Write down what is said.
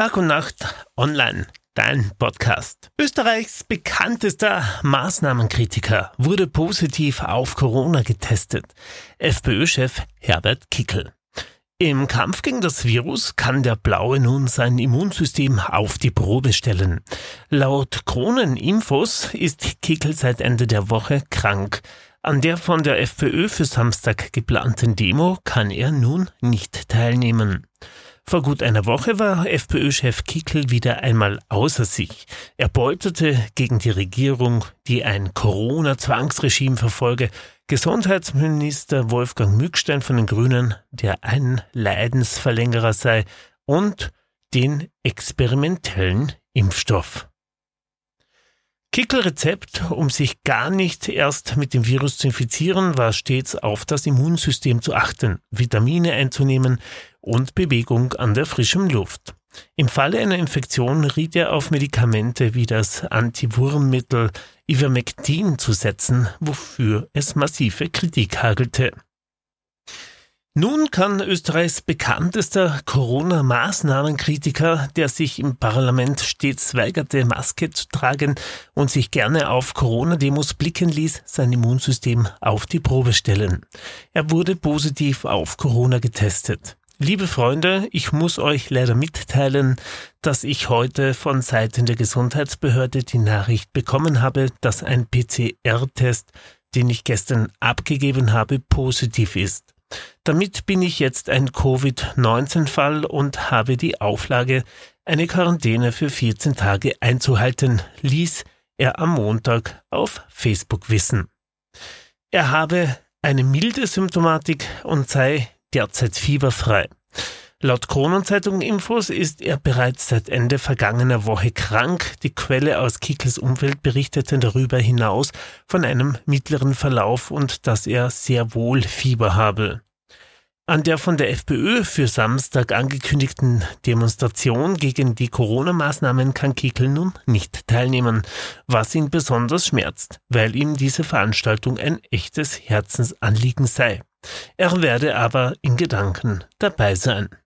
Tag und Nacht online, dein Podcast. Österreichs bekanntester Maßnahmenkritiker wurde positiv auf Corona getestet. FPÖ-Chef Herbert Kickel. Im Kampf gegen das Virus kann der Blaue nun sein Immunsystem auf die Probe stellen. Laut Kroneninfos ist Kickel seit Ende der Woche krank. An der von der FPÖ für Samstag geplanten Demo kann er nun nicht teilnehmen. Vor gut einer Woche war FPÖ-Chef Kickel wieder einmal außer sich. Er beutete gegen die Regierung, die ein Corona-Zwangsregime verfolge. Gesundheitsminister Wolfgang Mückstein von den Grünen, der ein Leidensverlängerer sei, und den experimentellen Impfstoff. Kickel-Rezept, um sich gar nicht erst mit dem Virus zu infizieren, war stets auf das Immunsystem zu achten, Vitamine einzunehmen und Bewegung an der frischen Luft. Im Falle einer Infektion riet er auf Medikamente wie das Antiwurmmittel Ivermectin zu setzen, wofür es massive Kritik hagelte. Nun kann Österreichs bekanntester Corona-Maßnahmenkritiker, der sich im Parlament stets weigerte, Maske zu tragen und sich gerne auf Corona-Demos blicken ließ, sein Immunsystem auf die Probe stellen. Er wurde positiv auf Corona getestet. Liebe Freunde, ich muss euch leider mitteilen, dass ich heute von Seiten der Gesundheitsbehörde die Nachricht bekommen habe, dass ein PCR-Test, den ich gestern abgegeben habe, positiv ist. Damit bin ich jetzt ein Covid-19-Fall und habe die Auflage, eine Quarantäne für 14 Tage einzuhalten, ließ er am Montag auf Facebook wissen. Er habe eine milde Symptomatik und sei derzeit fieberfrei. Laut Kronenzeitung Infos ist er bereits seit Ende vergangener Woche krank. Die Quelle aus Kickels Umfeld berichtete darüber hinaus von einem mittleren Verlauf und dass er sehr wohl Fieber habe. An der von der FPÖ für Samstag angekündigten Demonstration gegen die Corona-Maßnahmen kann Kickel nun nicht teilnehmen, was ihn besonders schmerzt, weil ihm diese Veranstaltung ein echtes Herzensanliegen sei. Er werde aber in Gedanken dabei sein.